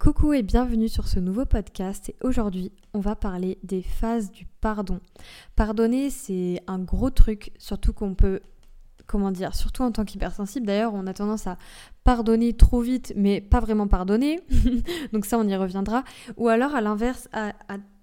Coucou et bienvenue sur ce nouveau podcast et aujourd'hui on va parler des phases du pardon. Pardonner c'est un gros truc, surtout qu'on peut, comment dire, surtout en tant qu'hypersensible d'ailleurs on a tendance à pardonner trop vite mais pas vraiment pardonner, donc ça on y reviendra, ou alors à l'inverse à,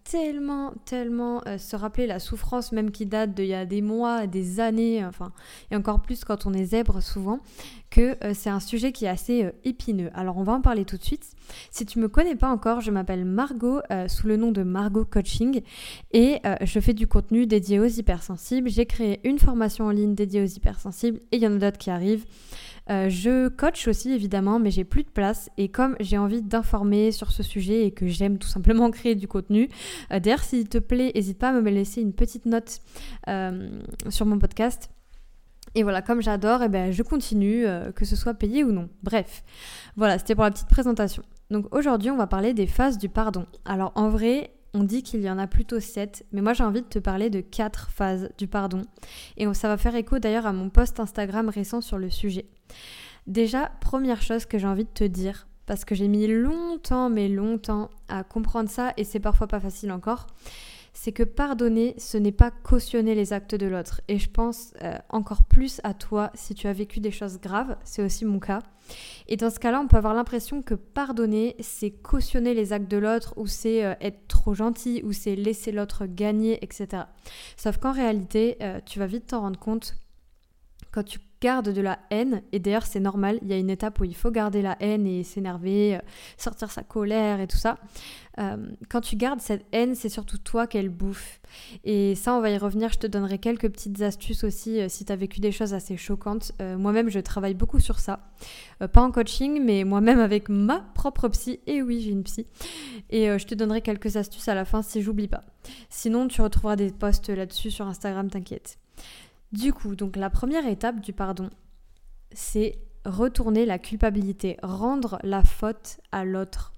tellement, tellement euh, se rappeler la souffrance même qui date d'il y a des mois, des années, enfin, et encore plus quand on est zèbre souvent, que euh, c'est un sujet qui est assez euh, épineux. Alors on va en parler tout de suite. Si tu me connais pas encore, je m'appelle Margot sous le nom de Margot Coaching et je fais du contenu dédié aux hypersensibles. J'ai créé une formation en ligne dédiée aux hypersensibles et il y en a d'autres qui arrivent. Euh, je coach aussi évidemment, mais j'ai plus de place. Et comme j'ai envie d'informer sur ce sujet et que j'aime tout simplement créer du contenu, euh, d'ailleurs s'il te plaît, n'hésite pas à me laisser une petite note euh, sur mon podcast. Et voilà, comme j'adore, eh ben, je continue, que ce soit payé ou non. Bref, voilà, c'était pour la petite présentation. Donc aujourd'hui, on va parler des phases du pardon. Alors en vrai, on dit qu'il y en a plutôt 7, mais moi j'ai envie de te parler de 4 phases du pardon. Et ça va faire écho d'ailleurs à mon post Instagram récent sur le sujet. Déjà, première chose que j'ai envie de te dire, parce que j'ai mis longtemps, mais longtemps à comprendre ça, et c'est parfois pas facile encore, c'est que pardonner, ce n'est pas cautionner les actes de l'autre. Et je pense euh, encore plus à toi si tu as vécu des choses graves, c'est aussi mon cas. Et dans ce cas-là, on peut avoir l'impression que pardonner, c'est cautionner les actes de l'autre, ou c'est euh, être trop gentil, ou c'est laisser l'autre gagner, etc. Sauf qu'en réalité, euh, tu vas vite t'en rendre compte quand tu gardes de la haine, et d'ailleurs c'est normal, il y a une étape où il faut garder la haine et s'énerver, euh, sortir sa colère et tout ça. Euh, quand tu gardes cette haine, c'est surtout toi qu'elle bouffe. Et ça, on va y revenir, je te donnerai quelques petites astuces aussi euh, si tu as vécu des choses assez choquantes. moi-même, je travaille beaucoup sur ça. pas en coaching, mais moi-même avec ma propre psy. Et oui, j'ai une psy. Et je te donnerai quelques astuces à la fin si j'oublie pas. Sinon, tu retrouveras des posts là-dessus sur Instagram, t'inquiète. Du coup, donc la première étape du pardon, c'est retourner la culpabilité, rendre la faute à l'autre.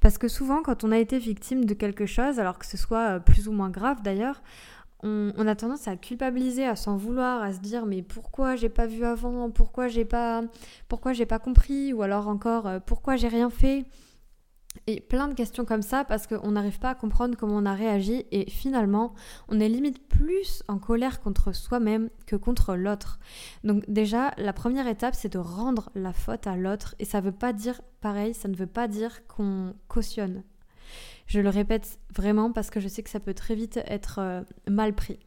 Parce que souvent, quand on a été victime de quelque chose, alors que ce soit euh, plus ou moins grave d'ailleurs, on, a tendance à culpabiliser, à s'en vouloir, à se dire mais pourquoi j'ai pas vu avant, pourquoi j'ai pas, pourquoi j'ai pas compris, ou alors encore euh, pourquoi j'ai rien fait? Et plein de questions comme ça parce qu'on n'arrive pas à comprendre comment on a réagi et finalement on est limite plus en colère contre soi-même que contre l'autre. Donc déjà la première étape c'est de rendre la faute à l'autre et ça veut pas dire pareil, ça ne veut pas dire qu'on cautionne. Je le répète vraiment parce que je sais que ça peut très vite être euh, mal pris.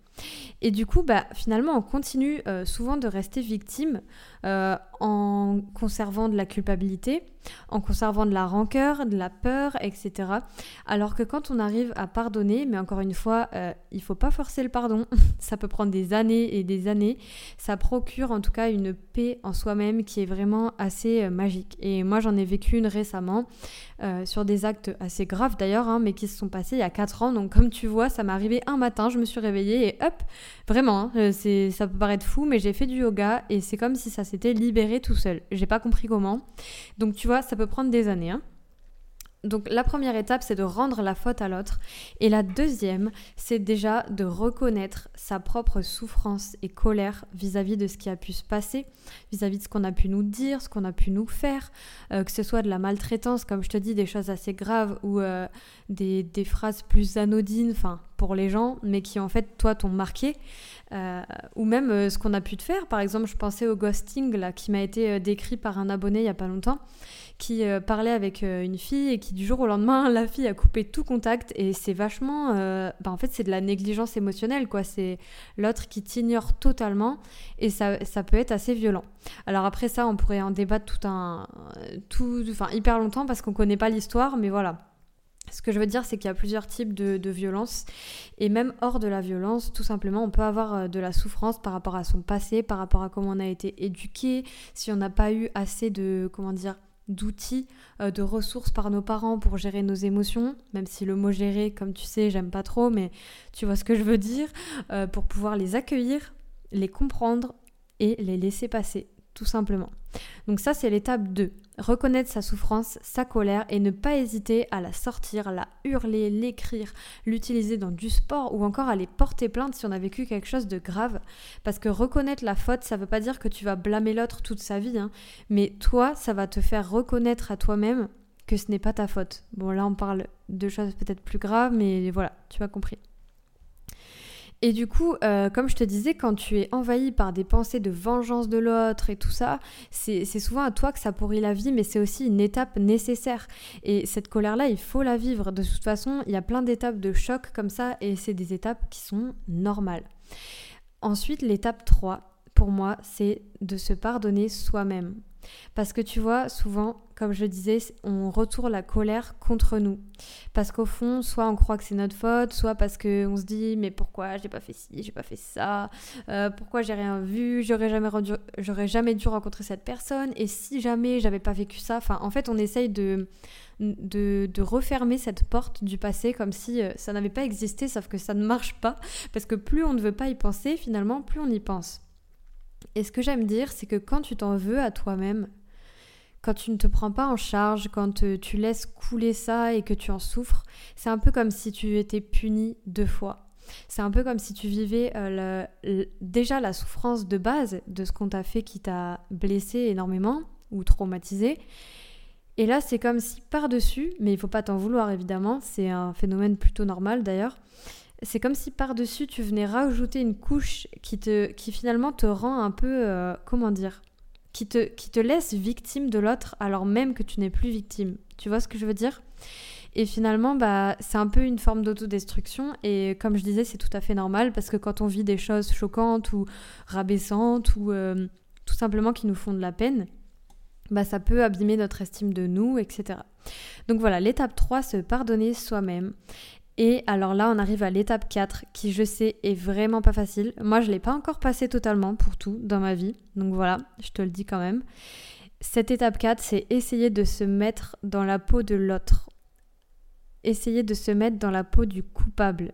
Et du coup, bah, finalement, on continue euh, souvent de rester victime euh, en conservant de la culpabilité, en conservant de la rancœur, de la peur, etc. Alors que quand on arrive à pardonner, mais encore une fois, euh, il faut pas forcer le pardon, ça peut prendre des années et des années, ça procure en tout cas une paix en soi-même qui est vraiment assez euh, magique. Et moi j'en ai vécu une récemment euh, sur des actes assez graves d'ailleurs, hein, mais qui se sont passés il y a 4 ans. Donc comme tu vois, ça m'est arrivé un matin, je me suis réveillée et hop, vraiment, hein, c'est, ça peut paraître fou, mais j'ai fait du yoga et c'est comme si ça s'était libéré tout seul. J'ai pas compris comment. Donc tu vois, ça peut prendre des années. Hein. Donc la première étape, c'est de rendre la faute à l'autre. Et la deuxième, c'est déjà de reconnaître sa propre souffrance et colère vis-à-vis de ce qui a pu se passer, vis-à-vis de ce qu'on a pu nous dire, ce qu'on a pu nous faire, euh, que ce soit de la maltraitance, comme je te dis, des choses assez graves ou euh, des, des, phrases plus anodines, enfin pour les gens, mais qui en fait, toi, t'ont marqué. Euh, ou même ce qu'on a pu te faire. Par exemple, je pensais au ghosting là, qui m'a été décrit par un abonné il n'y a pas longtemps qui euh, parlait avec euh, une fille et qui du jour au lendemain, la fille a coupé tout contact et c'est vachement... Euh, bah, en fait, c'est de la négligence émotionnelle, quoi. C'est l'autre qui t'ignore totalement et ça, ça peut être assez violent. Alors après ça, on pourrait en débattre tout un... Tout, enfin, hyper longtemps parce qu'on connaît pas l'histoire, mais voilà. Ce que je veux dire, c'est qu'il y a plusieurs types de, de violence. Et même hors de la violence, tout simplement, on peut avoir de la souffrance par rapport à son passé, par rapport à comment on a été éduqué, si on n'a pas eu assez de, comment dire, d'outils, euh, de ressources par nos parents pour gérer nos émotions, même si le mot gérer, comme tu sais, j'aime pas trop, mais tu vois ce que je veux dire, euh, pour pouvoir les accueillir, les comprendre et les laisser passer, tout simplement. Donc ça, c'est l'étape 2 reconnaître sa souffrance, sa colère et ne pas hésiter à la sortir, la hurler, l'écrire, l'utiliser dans du sport ou encore aller porter plainte si on a vécu quelque chose de grave. Parce que reconnaître la faute, ça ne veut pas dire que tu vas blâmer l'autre toute sa vie, hein. mais toi, ça va te faire reconnaître à toi-même que ce n'est pas ta faute. Bon, là, on parle de choses peut-être plus graves, mais voilà, tu as compris. Et du coup, euh, comme je te disais, quand tu es envahi par des pensées de vengeance de l'autre et tout ça, c'est souvent à toi que ça pourrit la vie, mais c'est aussi une étape nécessaire. Et cette colère-là, il faut la vivre. De toute façon, il y a plein d'étapes de choc comme ça, et c'est des étapes qui sont normales. Ensuite, l'étape 3, pour moi, c'est de se pardonner soi-même. Parce que tu vois, souvent, comme je disais, on retourne la colère contre nous. Parce qu'au fond, soit on croit que c'est notre faute, soit parce qu'on se dit mais pourquoi j'ai pas fait ci, j'ai pas fait ça, euh, pourquoi j'ai rien vu, j'aurais jamais, j'aurais jamais dû rencontrer cette personne, et si jamais j'avais pas vécu ça, enfin en fait on essaye de, de, de, refermer cette porte du passé comme si euh, ça n'avait pas existé, sauf que ça ne marche pas, parce que plus on ne veut pas y penser, finalement, plus on y pense. Et ce que j'aime dire, c'est que quand tu t'en veux à toi-même, quand tu ne te prends pas en charge, quand euh, tu laisses couler ça et que tu en souffres, c'est un peu comme si tu étais puni deux fois. C'est un peu comme si tu vivais euh, déjà la souffrance de base de ce qu'on t'a fait qui t'a blessé énormément ou traumatisé. Et là, c'est comme si par-dessus, mais il faut pas t'en vouloir évidemment, c'est un phénomène plutôt normal d'ailleurs, c'est comme si par-dessus tu venais rajouter une couche qui, te, qui finalement te rend un peu, euh, comment dire, qui te, qui te laisse victime de l'autre alors même que tu n'es plus victime. Tu vois ce que je veux dire? Et finalement, bah, c'est un peu une forme d'autodestruction. Et comme je disais, c'est tout à fait normal parce que quand on vit des choses choquantes ou rabaissantes ou euh, tout simplement qui nous font de la peine, bah, ça peut abîmer notre estime de nous, etc. Donc voilà, l'étape 3, se pardonner soi-même. Et alors là, on arrive à l'étape 4 qui, je sais, est vraiment pas facile. Moi, je ne l'ai pas encore passé totalement pour tout dans ma vie. Donc voilà, je te le dis quand même. Cette étape 4, c'est essayer de se mettre dans la peau de l'autre. Essayer de se mettre dans la peau du coupable.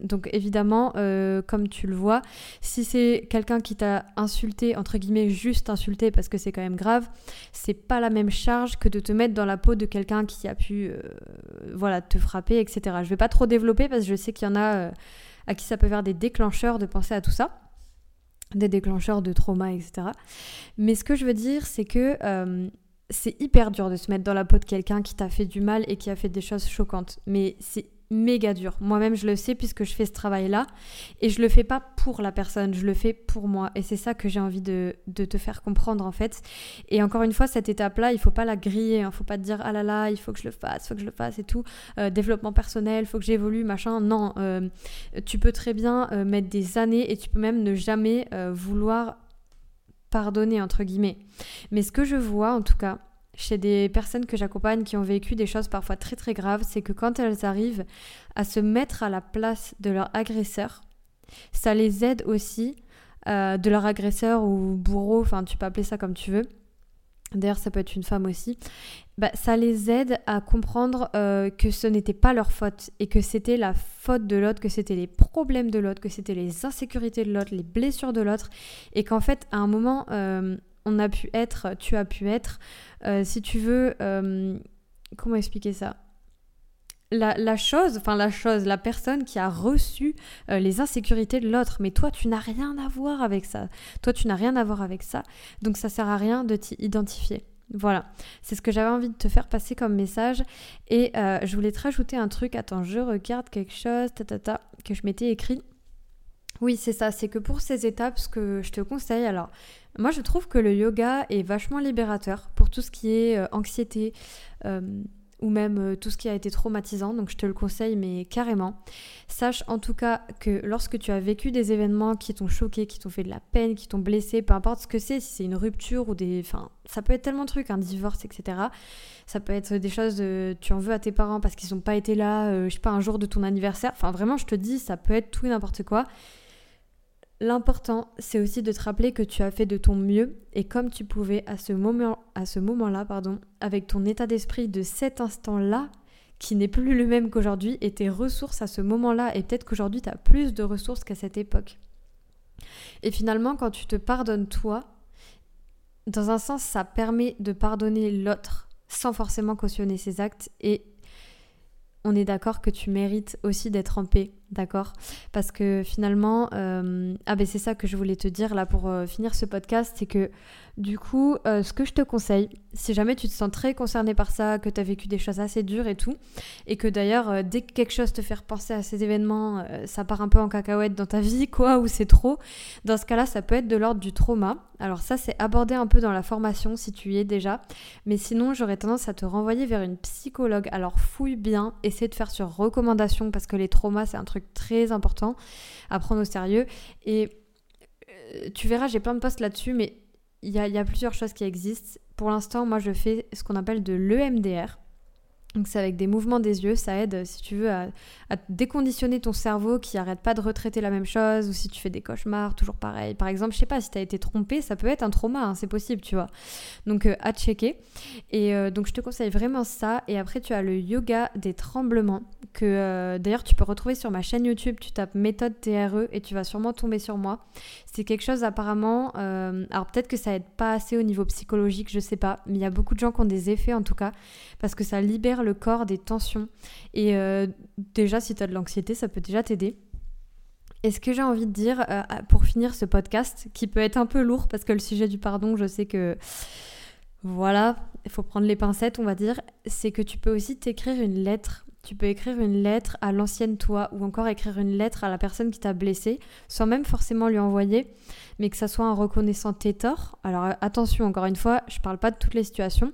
Donc évidemment, euh, comme tu le vois, si c'est quelqu'un qui t'a insulté, entre guillemets, juste insulté, parce que c'est quand même grave, c'est pas la même charge que de te mettre dans la peau de quelqu'un qui a pu, euh, voilà, te frapper, etc. Je vais pas trop développer parce que je sais qu'il y en a euh, à qui ça peut faire des déclencheurs de penser à tout ça, des déclencheurs de trauma, etc. Mais ce que je veux dire, c'est que c'est hyper dur de se mettre dans la peau de quelqu'un qui t'a fait du mal et qui a fait des choses choquantes. Mais c'est méga dur. Moi-même, je le sais puisque je fais ce travail-là. Et je le fais pas pour la personne, je le fais pour moi. Et c'est ça que j'ai envie de, te faire comprendre en fait. Et encore une fois, cette étape-là, il faut pas la griller. Il hein. faut pas te dire ah là là, il faut que je le fasse, faut que je le fasse et tout. Euh, développement personnel, faut que j'évolue, machin. Non, euh, tu peux très bien euh, mettre des années et tu peux même ne jamais vouloir pardonner entre guillemets. Mais ce que je vois en tout cas, chez des personnes que j'accompagne qui ont vécu des choses parfois très très graves, c'est que quand elles arrivent à se mettre à la place de leur agresseur, ça les aide aussi, euh, de leur agresseur ou bourreau, enfin tu peux appeler ça comme tu veux. D'ailleurs, ça peut être une femme aussi. Bah, ça les aide à comprendre euh, que ce n'était pas leur faute et que c'était la faute de l'autre, que c'était les problèmes de l'autre, que c'était les insécurités de l'autre, les blessures de l'autre, et qu'en fait, à un moment, euh, on a pu être, tu as pu être, euh, si tu veux, euh, comment expliquer ça? La, chose, enfin la chose, la personne qui a reçu euh, les insécurités de l'autre, mais toi tu n'as rien à voir avec ça. Toi tu n'as rien à voir avec ça, donc ça sert à rien de t'y identifier. Voilà, c'est ce que j'avais envie de te faire passer comme message. Et je voulais te rajouter un truc. Attends, je regarde quelque chose, ta, ta, que je m'étais écrit. Oui, c'est ça, c'est que pour ces étapes, ce que je te conseille, alors moi je trouve que le yoga est vachement libérateur pour tout ce qui est euh, anxiété euh, ou même euh, tout ce qui a été traumatisant, donc je te le conseille mais carrément. Sache en tout cas que lorsque tu as vécu des événements qui t'ont choqué, qui t'ont fait de la peine, qui t'ont blessé, peu importe ce que c'est, si c'est une rupture ou des... Enfin, ça peut être tellement de trucs, un divorce, etc. Ça peut être des choses, tu en veux à tes parents parce qu'ils n'ont pas été là, je sais pas, un jour de ton anniversaire. Enfin vraiment, je te dis, ça peut être tout et n'importe quoi. L'important, c'est aussi de te rappeler que tu as fait de ton mieux et comme tu pouvais à ce moment à ce moment-là, pardon, avec ton état d'esprit de cet instant-là qui n'est plus le même qu'aujourd'hui et tes ressources à ce moment-là et peut-être qu'aujourd'hui tu as plus de ressources qu'à cette époque. Et finalement, quand tu te pardonnes toi, dans un sens, ça permet de pardonner l'autre sans forcément cautionner ses actes et on est d'accord que tu mérites aussi d'être en paix d'accord Parce que finalement, euh, ah ben c'est ça que je voulais te dire là pour euh, finir ce podcast, c'est que du coup, euh, ce que je te conseille, si jamais tu te sens très concerné par ça, que tu as vécu des choses assez dures et tout, et que d'ailleurs, dès que quelque chose te fait repenser à ces événements, ça part un peu en cacahuète dans ta vie, quoi, ou c'est trop, dans ce cas-là, ça peut être de l'ordre du trauma. Alors ça, c'est abordé un peu dans la formation si tu y es déjà, mais sinon, j'aurais tendance à te renvoyer vers une psychologue. Alors fouille bien, essaie de faire sur recommandation, parce que les traumas, c'est un truc très important à prendre au sérieux. Et euh, tu verras, j'ai plein de posts là-dessus, mais il y a, plusieurs choses qui existent. Pour l'instant, moi, je fais ce qu'on appelle de l'EMDR. Donc c'est avec des mouvements des yeux, ça aide si tu veux à, déconditionner ton cerveau qui arrête pas de retraiter la même chose ou si tu fais des cauchemars, toujours pareil. Par exemple, je sais pas, si tu as été trompé, ça peut être un trauma, hein, c'est possible, tu vois. Donc euh, à checker. Et euh, donc je te conseille vraiment ça. Et après, tu as le yoga des tremblements que euh, d'ailleurs tu peux retrouver sur ma chaîne YouTube. Tu tapes méthode TRE et tu vas sûrement tomber sur moi. C'est quelque chose apparemment. alors peut-être que ça aide pas assez au niveau psychologique, je sais pas, mais il y a beaucoup de gens qui ont des effets en tout cas parce que ça libère le corps des tensions. Et euh, déjà, si tu as de l'anxiété, ça peut déjà t'aider. Et ce que j'ai envie de dire euh, pour finir ce podcast, qui peut être un peu lourd parce que le sujet du pardon, je sais que voilà, il faut prendre les pincettes, on va dire, c'est que tu peux aussi t'écrire une lettre tu peux écrire une lettre à l'ancienne toi ou encore écrire une lettre à la personne qui t'a blessé sans même forcément lui envoyer, mais que ça soit en reconnaissant tes torts. Alors attention, encore une fois, je parle pas de toutes les situations.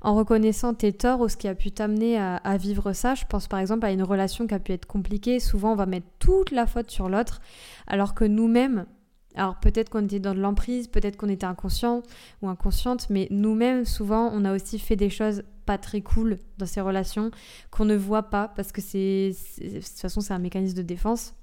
En reconnaissant tes torts ou ce qui a pu t'amener à, vivre ça, je pense par exemple à une relation qui a pu être compliquée. Souvent, on va mettre toute la faute sur l'autre, alors que nous-mêmes, alors peut-être qu'on était dans de l'emprise, peut-être qu'on était inconscient ou inconsciente, mais nous-mêmes, souvent, on a aussi fait des choses pas très cool dans ces relations qu'on ne voit pas parce que c'est de toute façon c'est un mécanisme de défense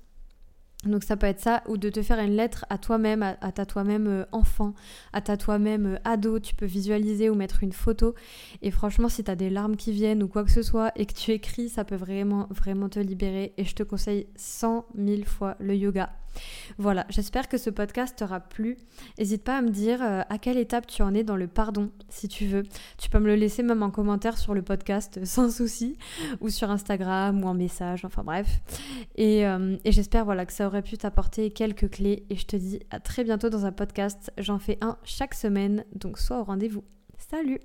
donc ça peut être ça, ou de te faire une lettre à toi-même, à, ta toi-même euh, enfant, à ta toi-même euh, ado, tu peux visualiser ou mettre une photo. Et franchement, si tu as des larmes qui viennent ou quoi que ce soit et que tu écris, ça peut vraiment, vraiment te libérer. Et je te conseille 100 000 fois le yoga. Voilà, j'espère que ce podcast t'aura plu. N'hésite pas à me dire euh, à quelle étape tu en es dans le pardon, si tu veux. Tu peux me le laisser même en commentaire sur le podcast, sans souci, ou sur Instagram ou en message, enfin bref. Et, et j'espère voilà, que ça aurait pu t'apporter quelques clés et je te dis à très bientôt dans un podcast. J'en fais un chaque semaine, donc sois au rendez-vous. Salut